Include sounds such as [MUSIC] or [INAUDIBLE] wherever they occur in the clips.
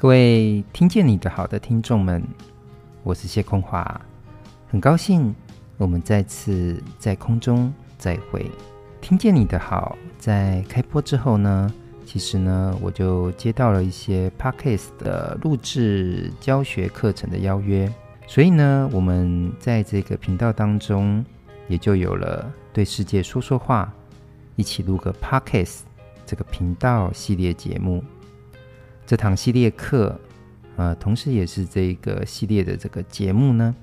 各位听见你的好的听众们，我是谢空华，很高兴我们再次在空中再会。听见你的好，在开播之后呢，其实呢，我就接到了一些 Podcast 的录制教学课程的邀约，所以呢，我们在这个频道当中也就有了对世界说说话，一起录个 Podcast 这个频道系列节目。这堂系列课，呃，同时也是这个系列的这个节目呢，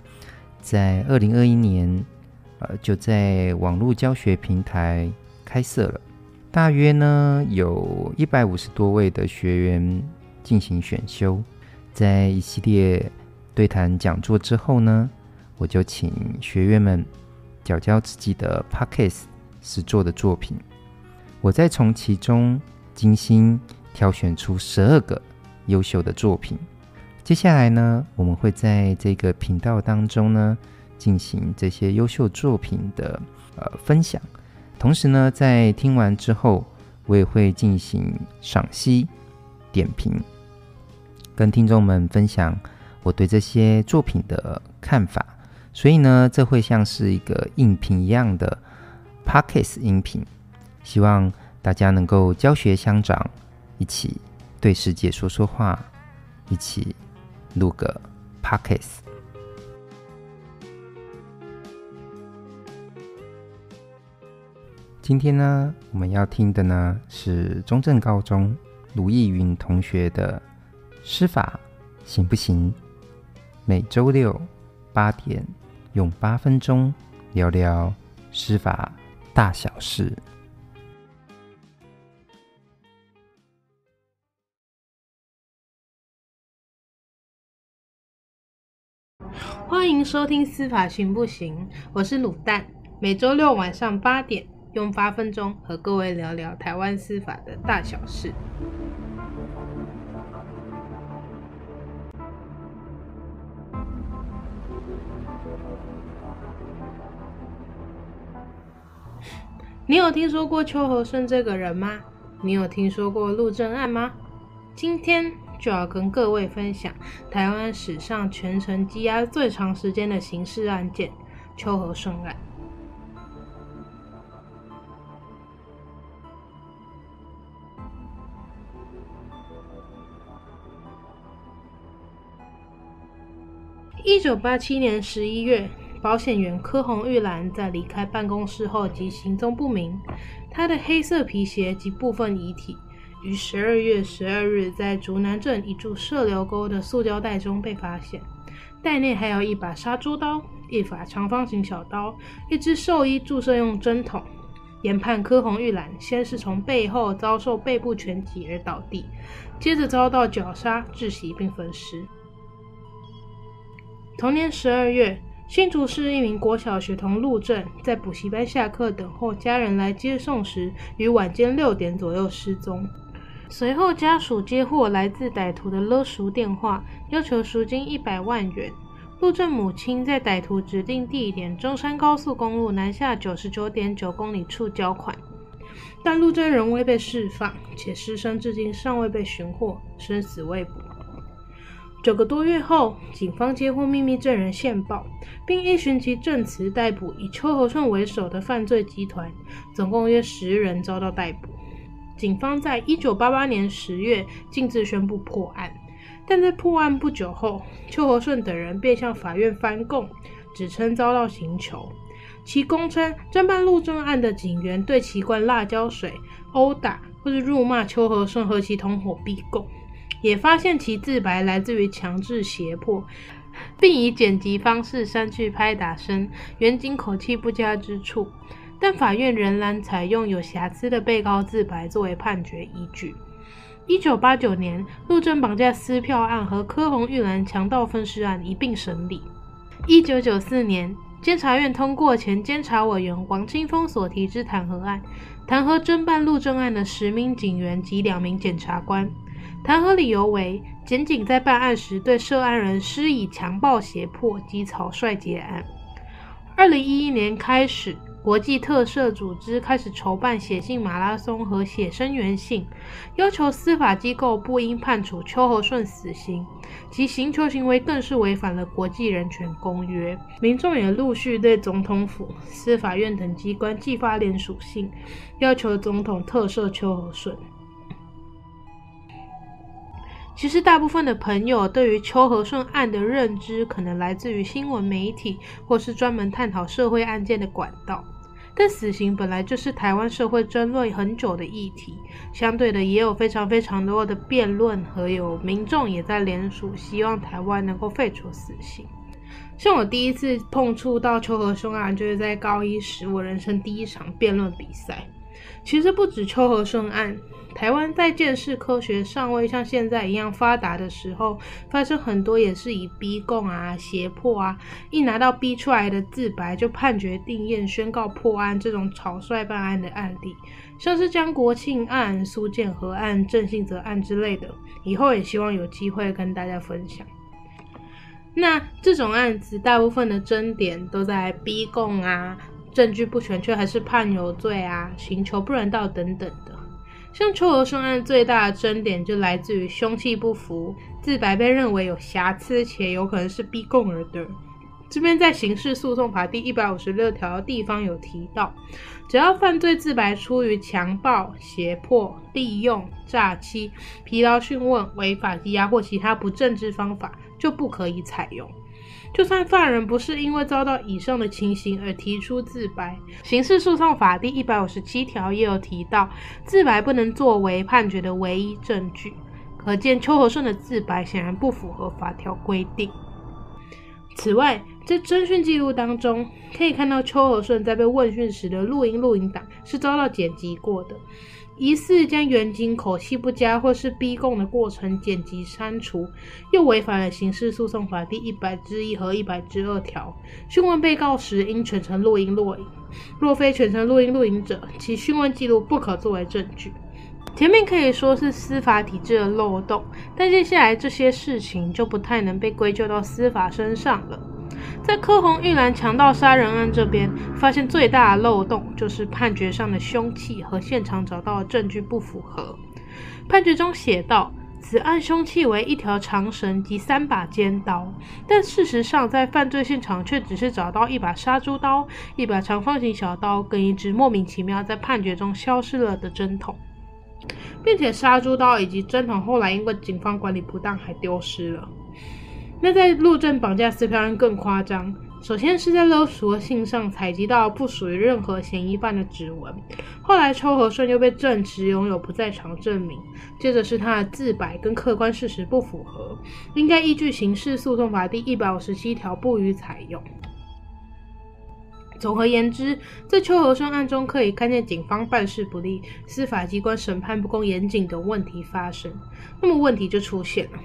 在二零二一年，呃，就在网络教学平台开设了，大约呢有一百五十多位的学员进行选修，在一系列对谈讲座之后呢，我就请学员们缴交自己的 Podcast 实作的作品，我再从其中精心。挑选出十二个优秀的作品。接下来呢，我们会在这个频道当中呢，进行这些优秀作品的呃分享。同时呢，在听完之后，我也会进行赏析、点评，跟听众们分享我对这些作品的看法。所以呢，这会像是一个音频一样的 Podcast 音频，希望大家能够教学相长。一起对世界说说话，一起录个 Podcast。今天呢，我们要听的呢是中正高中卢逸云同学的施法行不行？每周六八点，用八分钟聊聊施法大小事。欢迎收听《司法行不行》，我是卤蛋，每周六晚上八点，用八分钟和各位聊聊台湾司法的大小事。你有听说过邱和顺这个人吗？你有听说过陆政案吗？今天。就要跟各位分享台湾史上全程羁押最长时间的刑事案件——秋和顺案。一九八七年十一月，保险员柯红玉兰在离开办公室后即行踪不明，她的黑色皮鞋及部分遗体。于十二月十二日，在竹南镇一处射流沟的塑胶袋中被发现，袋内还有一把杀猪刀、一把长方形小刀、一只兽医注射用针筒。研判柯洪玉兰先是从背后遭受背部拳击而倒地，接着遭到绞杀、窒息并分尸。同年十二月，新竹市一名国小学童陆正在补习班下课等候家人来接送时，于晚间六点左右失踪。随后，家属接获来自歹徒的勒赎电话，要求赎金一百万元。陆正母亲在歹徒指定地点中山高速公路南下九十九点九公里处交款，但陆正仍未被释放，且尸身至今尚未被寻获，生死未卜。九个多月后，警方接获秘密证人线报，并依循其证词逮捕以邱和顺为首的犯罪集团，总共约十人遭到逮捕。警方在一九八八年十月径自宣布破案，但在破案不久后，邱和顺等人便向法院翻供，指称遭到刑求。其供称侦办陆政案的警员对其灌辣椒水、殴打或是辱骂邱和顺和其同伙逼供，也发现其自白来自于强制胁迫，并以剪辑方式删去拍打声、原警口气不佳之处。但法院仍然采用有瑕疵的被告自白作为判决依据。一九八九年，陆政绑架撕票案和柯红玉兰强盗分尸案一并审理。一九九四年，监察院通过前监察委员王清峰所提之弹劾案，弹劾侦办陆政案的十名警员及两名检察官。弹劾理由为，检警在办案时对涉案人施以强暴胁迫及草率结案。二零一一年开始。国际特赦组织开始筹办写信马拉松和写声援信，要求司法机构不应判处邱和顺死刑，其刑求行为更是违反了国际人权公约。民众也陆续对总统府、司法院等机关寄发联署信，要求总统特赦邱和顺。其实，大部分的朋友对于邱和顺案的认知，可能来自于新闻媒体，或是专门探讨社会案件的管道。但死刑本来就是台湾社会争论很久的议题，相对的，也有非常非常多的辩论，和有民众也在联署，希望台湾能够废除死刑。像我第一次碰触到秋和凶案，就是在高一时，我人生第一场辩论比赛。其实不止秋和顺案。台湾在鉴识科学尚未像现在一样发达的时候，发生很多也是以逼供啊、胁迫啊，一拿到逼出来的自白就判决定验、宣告破案这种草率办案的案例，像是江国庆案、苏建和案、郑信泽案之类的，以后也希望有机会跟大家分享。那这种案子大部分的争点都在逼供啊、证据不全却还是判有罪啊、刑求不人道等等的。像秋和顺案最大的争点就来自于凶器不符，自白被认为有瑕疵且有可能是逼供而得。这边在刑事诉讼法第一百五十六条的地方有提到，只要犯罪自白出于强暴、胁迫、利用、诈欺、疲劳讯问、违法羁押或其他不正之方法，就不可以采用。就算犯人不是因为遭到以上的情形而提出自白，《刑事诉讼法》第一百五十七条也有提到，自白不能作为判决的唯一证据。可见邱和顺的自白显然不符合法条规定。此外，在侦讯记录当中，可以看到邱和顺在被问讯时的录音录影档是遭到剪辑过的。疑似将原警口气不佳或是逼供的过程剪辑删除，又违反了刑事诉讼法第一百之一和一百之二条。讯问被告时应全程录音录影，若非全程录音录影者，其讯问记录不可作为证据。前面可以说是司法体制的漏洞，但接下来这些事情就不太能被归咎到司法身上了。在柯红玉兰强盗杀人案这边，发现最大的漏洞就是判决上的凶器和现场找到的证据不符合。判决中写道，此案凶器为一条长绳及三把尖刀，但事实上在犯罪现场却只是找到一把杀猪刀、一把长方形小刀跟一支莫名其妙在判决中消失了的针筒，并且杀猪刀以及针筒后来因为警方管理不当还丢失了。那在路政绑架撕票案更夸张，首先是在勒赎的信上采集到不属于任何嫌疑犯的指纹，后来秋和顺又被证实拥有不在场证明，接着是他的自白跟客观事实不符合，应该依据刑事诉讼法第一百五十七条不予采用。总而言之，在秋和顺案中可以看见警方办事不力、司法机关审判不公严谨等问题发生，那么问题就出现了。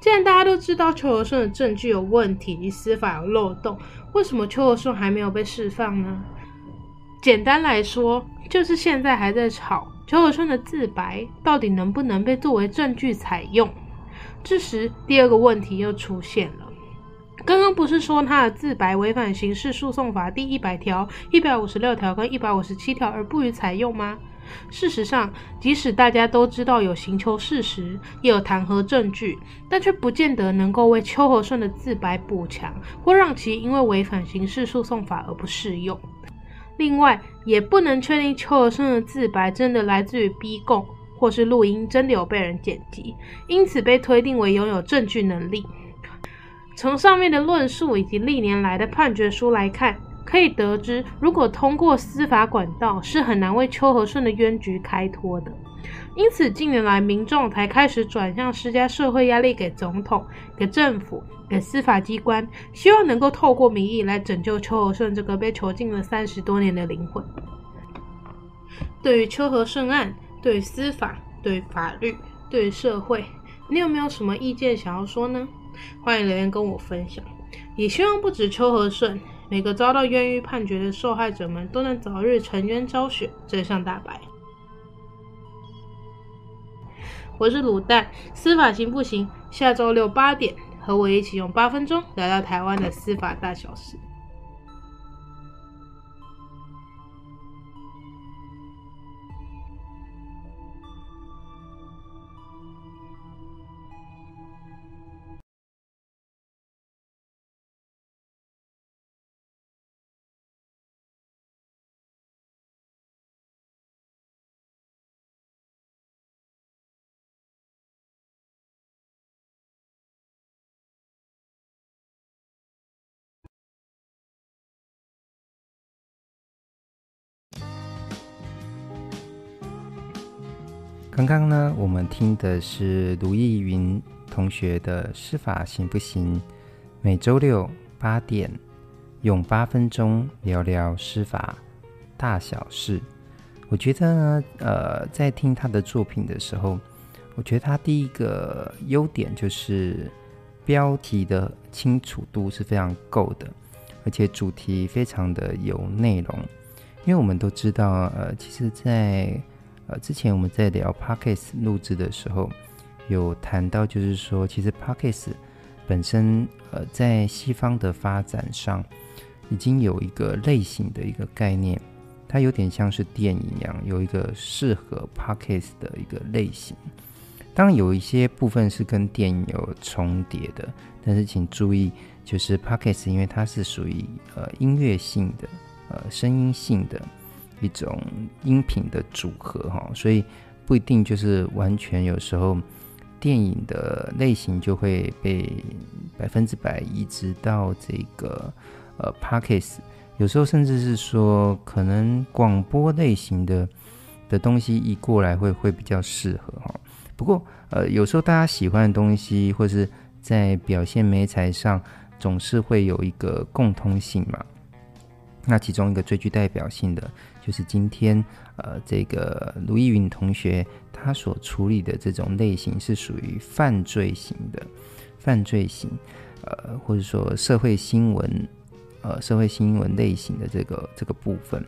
既然大家都知道邱和顺的证据有问题及司法有漏洞，为什么秋和顺还没有被释放呢？简单来说，就是现在还在吵秋和顺的自白到底能不能被作为证据采用。这时，第二个问题又出现了。刚刚不是说他的自白违反刑事诉讼法第一百条、一百五十六条跟一百五十七条而不予采用吗？事实上，即使大家都知道有刑求事实，也有弹劾证据，但却不见得能够为秋和顺的自白补强，或让其因为违反刑事诉讼法而不适用。另外，也不能确定秋和顺的自白真的来自于逼供，或是录音真的有被人剪辑，因此被推定为拥有证据能力。从上面的论述以及历年来的判决书来看，可以得知，如果通过司法管道，是很难为秋和顺的冤局开脱的。因此，近年来民众才开始转向施加社会压力给总统、给政府、给司法机关，希望能够透过民意来拯救秋和顺这个被囚禁了三十多年的灵魂。对于秋和顺案，对于司法，对于法律，对于社会，你有没有什么意见想要说呢？欢迎留言跟我分享。也希望不止秋和顺。每个遭到冤狱判决的受害者们都能早日沉冤昭雪，真相大白。我是卤蛋，司法行不行？下周六八点，和我一起用八分钟来到台湾的司法大小事。刚刚呢，我们听的是卢艺云同学的《师法行不行》，每周六八点，用八分钟聊聊师法大小事。我觉得呢，呃，在听他的作品的时候，我觉得他第一个优点就是标题的清楚度是非常够的，而且主题非常的有内容。因为我们都知道，呃，其实在之前我们在聊 Podcast 录制的时候，有谈到，就是说，其实 Podcast 本身，呃，在西方的发展上，已经有一个类型的一个概念，它有点像是电影一样，有一个适合 Podcast 的一个类型。当然，有一些部分是跟电影有重叠的，但是请注意，就是 Podcast，因为它是属于呃音乐性的，呃声音性的。一种音频的组合哈，所以不一定就是完全。有时候电影的类型就会被百分之百移植到这个呃 Podcast，有时候甚至是说可能广播类型的的东西移过来会会比较适合哈。不过呃有时候大家喜欢的东西或是在表现媒材上总是会有一个共通性嘛。那其中一个最具代表性的。就是今天，呃，这个卢逸云同学他所处理的这种类型是属于犯罪型的，犯罪型，呃，或者说社会新闻，呃，社会新闻类型的这个这个部分。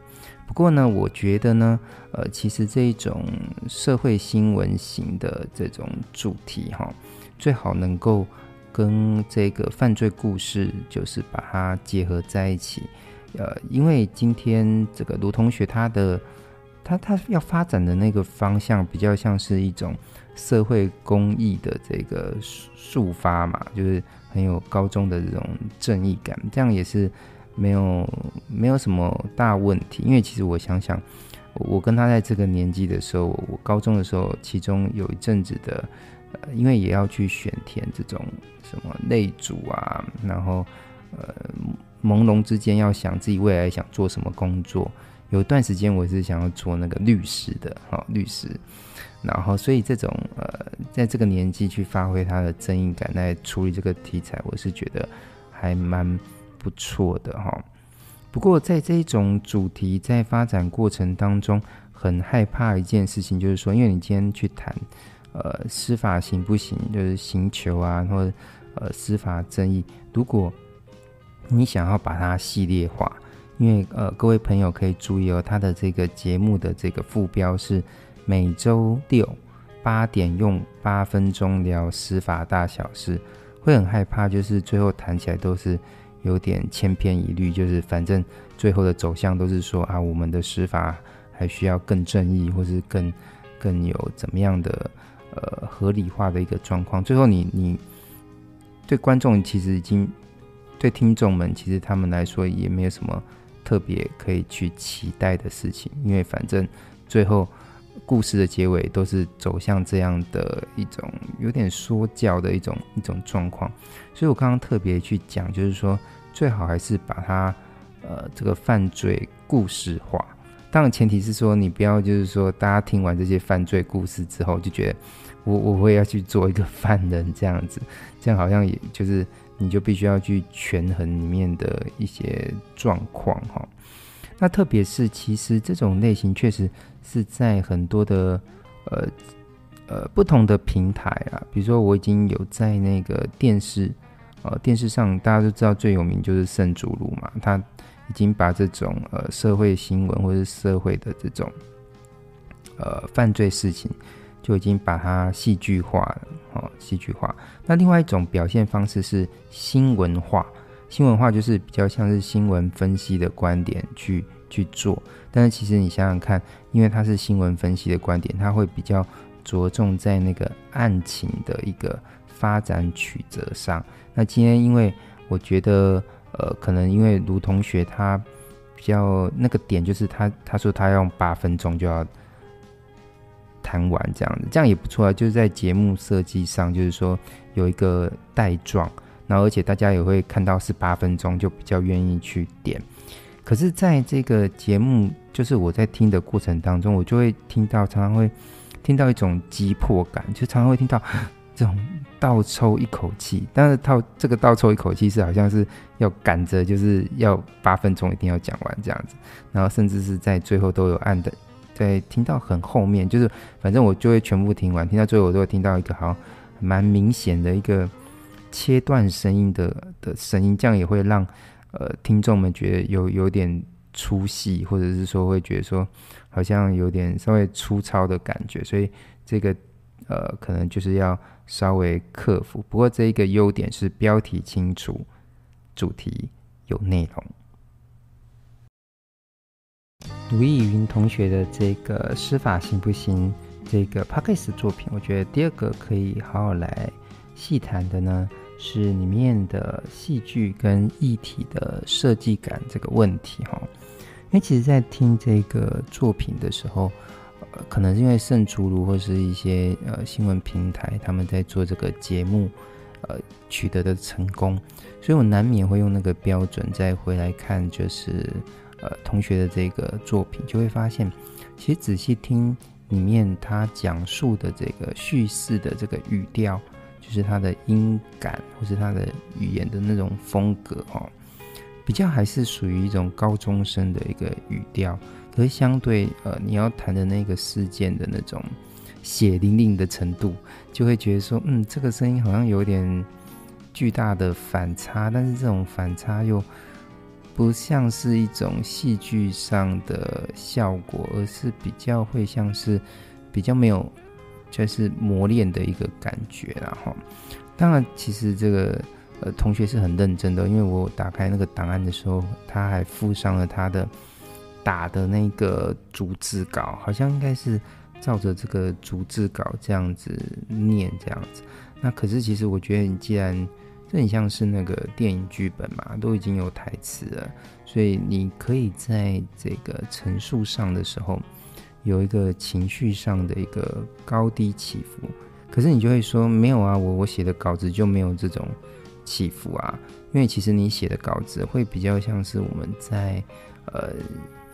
不过呢，我觉得呢，呃，其实这一种社会新闻型的这种主题哈，最好能够跟这个犯罪故事，就是把它结合在一起。呃，因为今天这个卢同学他的他他要发展的那个方向比较像是一种社会公益的这个抒发嘛，就是很有高中的这种正义感，这样也是没有没有什么大问题。因为其实我想想，我跟他在这个年纪的时候，我高中的时候，其中有一阵子的，呃，因为也要去选填这种什么类组啊，然后呃。朦胧之间要想自己未来想做什么工作，有一段时间我是想要做那个律师的，哈，律师。然后，所以这种呃，在这个年纪去发挥他的正义感来处理这个题材，我是觉得还蛮不错的，哈。不过，在这种主题在发展过程当中，很害怕一件事情，就是说，因为你今天去谈呃司法行不行，就是刑求啊，或者呃司法正义，如果你想要把它系列化，因为呃，各位朋友可以注意哦，他的这个节目的这个副标是每周六八点用八分钟聊司法大小事，会很害怕，就是最后谈起来都是有点千篇一律，就是反正最后的走向都是说啊，我们的司法还需要更正义，或是更更有怎么样的呃合理化的一个状况，最后你你对观众其实已经。对听众们，其实他们来说也没有什么特别可以去期待的事情，因为反正最后故事的结尾都是走向这样的一种有点说教的一种一种状况，所以我刚刚特别去讲，就是说最好还是把它呃这个犯罪故事化，当然前提是说你不要就是说大家听完这些犯罪故事之后就觉得我我会要去做一个 [LAUGHS] 犯人这样子，这样好像也就是。你就必须要去权衡里面的一些状况哈。那特别是，其实这种类型确实是在很多的呃呃不同的平台啊，比如说我已经有在那个电视呃电视上，大家都知道最有名就是圣主路嘛，他已经把这种呃社会新闻或者是社会的这种呃犯罪事情。就已经把它戏剧化了，戏剧化。那另外一种表现方式是新闻化，新闻化就是比较像是新闻分析的观点去去做。但是其实你想想看，因为它是新闻分析的观点，它会比较着重在那个案情的一个发展曲折上。那今天因为我觉得，呃，可能因为卢同学他比较那个点，就是他他说他要用八分钟就要。谈完这样子，这样也不错啊。就是在节目设计上，就是说有一个带状，然后而且大家也会看到是八分钟，就比较愿意去点。可是，在这个节目，就是我在听的过程当中，我就会听到常常会听到一种急迫感，就常常会听到这种倒抽一口气，但是倒这个倒抽一口气是好像是要赶着，就是要八分钟一定要讲完这样子，然后甚至是在最后都有按的，在听到很后面，就是反正我就会全部听完，听到最后我都会听到一个好像蛮明显的一个切断声音的的声音，这样也会让呃听众们觉得有有点出戏，或者是说会觉得说。好像有点稍微粗糙的感觉，所以这个呃，可能就是要稍微克服。不过这一个优点是标题清楚，主题有内容。卢以云同学的这个施法行不行？这个 Podcast 作品，我觉得第二个可以好好来细谈的呢，是里面的戏剧跟议题的设计感这个问题哈。因为其实，在听这个作品的时候，呃，可能是因为圣竹卢或是一些呃新闻平台他们在做这个节目，呃，取得的成功，所以我难免会用那个标准再回来看，就是呃同学的这个作品，就会发现，其实仔细听里面他讲述的这个叙事的这个语调，就是他的音感或是他的语言的那种风格哦。比较还是属于一种高中生的一个语调，可是相对呃，你要谈的那个事件的那种血淋淋的程度，就会觉得说，嗯，这个声音好像有点巨大的反差，但是这种反差又不像是一种戏剧上的效果，而是比较会像是比较没有就是磨练的一个感觉，然后，当然其实这个。呃，同学是很认真的，因为我打开那个档案的时候，他还附上了他的打的那个逐字稿，好像应该是照着这个逐字稿这样子念这样子。那可是其实我觉得，你既然这很像是那个电影剧本嘛，都已经有台词了，所以你可以在这个陈述上的时候有一个情绪上的一个高低起伏。可是你就会说，没有啊，我我写的稿子就没有这种。起伏啊，因为其实你写的稿子会比较像是我们在呃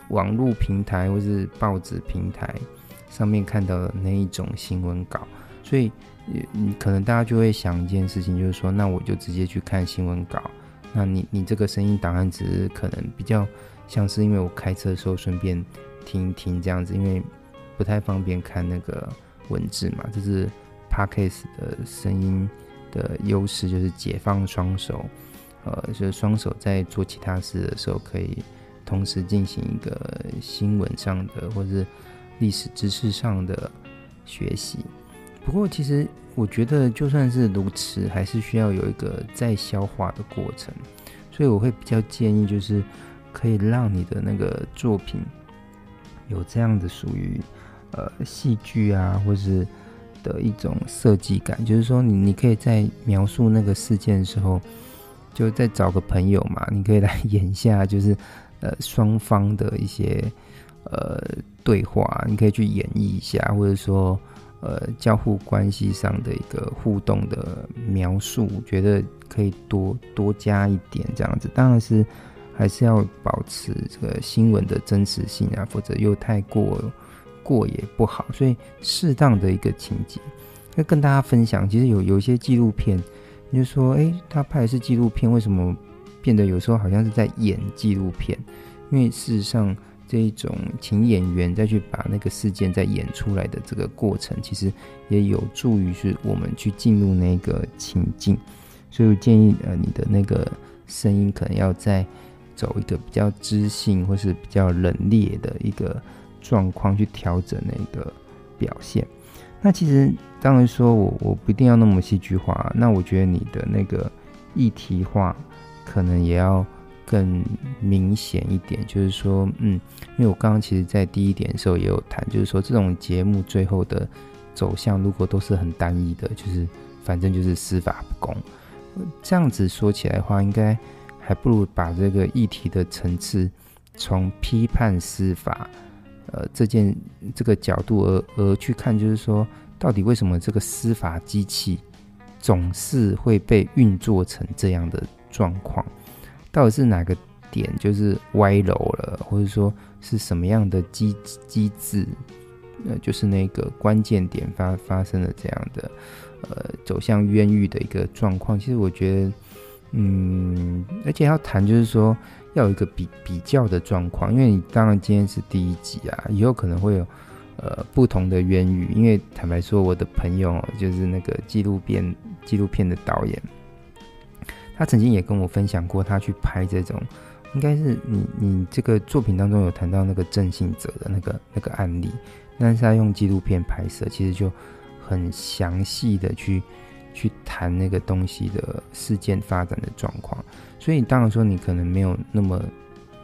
网络平台或是报纸平台上面看到的那一种新闻稿，所以你可能大家就会想一件事情，就是说，那我就直接去看新闻稿。那你你这个声音档案只是可能比较像是因为我开车的时候顺便听一听这样子，因为不太方便看那个文字嘛，这是 Podcast 的声音。的优势就是解放双手，呃，就是双手在做其他事的时候，可以同时进行一个新闻上的或是历史知识上的学习。不过，其实我觉得就算是如此，还是需要有一个再消化的过程。所以，我会比较建议，就是可以让你的那个作品有这样的属于呃戏剧啊，或是。的一种设计感，就是说你你可以在描述那个事件的时候，就再找个朋友嘛，你可以来演一下，就是呃双方的一些呃对话，你可以去演绎一下，或者说呃交互关系上的一个互动的描述，我觉得可以多多加一点这样子。当然是还是要保持这个新闻的真实性啊，否则又太过。过也不好，所以适当的一个情节，要跟大家分享。其实有有一些纪录片，你就说，诶，他拍的是纪录片，为什么变得有时候好像是在演纪录片？因为事实上，这一种请演员再去把那个事件再演出来的这个过程，其实也有助于是我们去进入那个情境。所以我建议，呃，你的那个声音可能要再走一个比较知性或是比较冷冽的一个。状况去调整那个表现，那其实当然说我我不一定要那么戏剧化，那我觉得你的那个议题化可能也要更明显一点，就是说，嗯，因为我刚刚其实在第一点的时候也有谈，就是说这种节目最后的走向如果都是很单一的，就是反正就是司法不公，这样子说起来的话，应该还不如把这个议题的层次从批判司法。呃，这件这个角度而而去看，就是说，到底为什么这个司法机器总是会被运作成这样的状况？到底是哪个点就是歪楼了，或者说是什么样的机机制呃，就是那个关键点发发生了这样的呃走向冤狱的一个状况。其实我觉得，嗯，而且要谈就是说要有一个比比较的状况，因为你当然今天是第一集啊，以后可能会有呃不同的冤狱。因为坦白说，我的朋友就是那个纪录片纪录片的导演，他曾经也跟我分享过，他去拍这种。应该是你你这个作品当中有谈到那个郑性泽的那个那个案例，但是他用纪录片拍摄，其实就很详细的去去谈那个东西的事件发展的状况。所以当然说你可能没有那么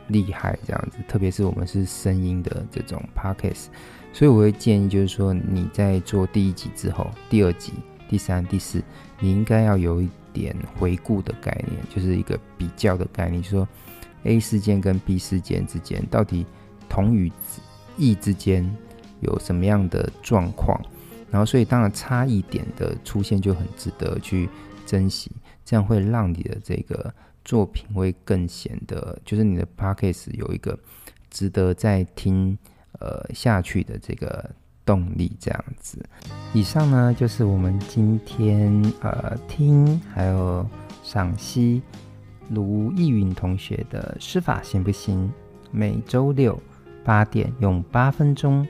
厉害这样子，特别是我们是声音的这种 podcast，所以我会建议就是说你在做第一集之后，第二集、第三、第四，你应该要有一点回顾的概念，就是一个比较的概念，就说。A 事件跟 B 事件之间，到底同与异之间有什么样的状况？然后，所以当然差异点的出现就很值得去珍惜，这样会让你的这个作品会更显得，就是你的 Podcast 有一个值得再听呃下去的这个动力。这样子，以上呢就是我们今天呃听还有赏析。卢逸云同学的师法行不行？每周六八点，用八分钟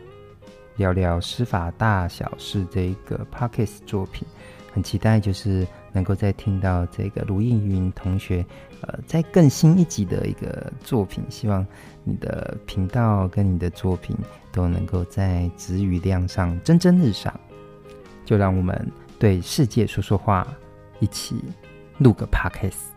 聊聊师法大小事这个 Podcast 作品，很期待就是能够再听到这个卢逸云同学呃在更新一集的一个作品。希望你的频道跟你的作品都能够在词语量上蒸蒸日上。就让我们对世界说说话，一起录个 Podcast。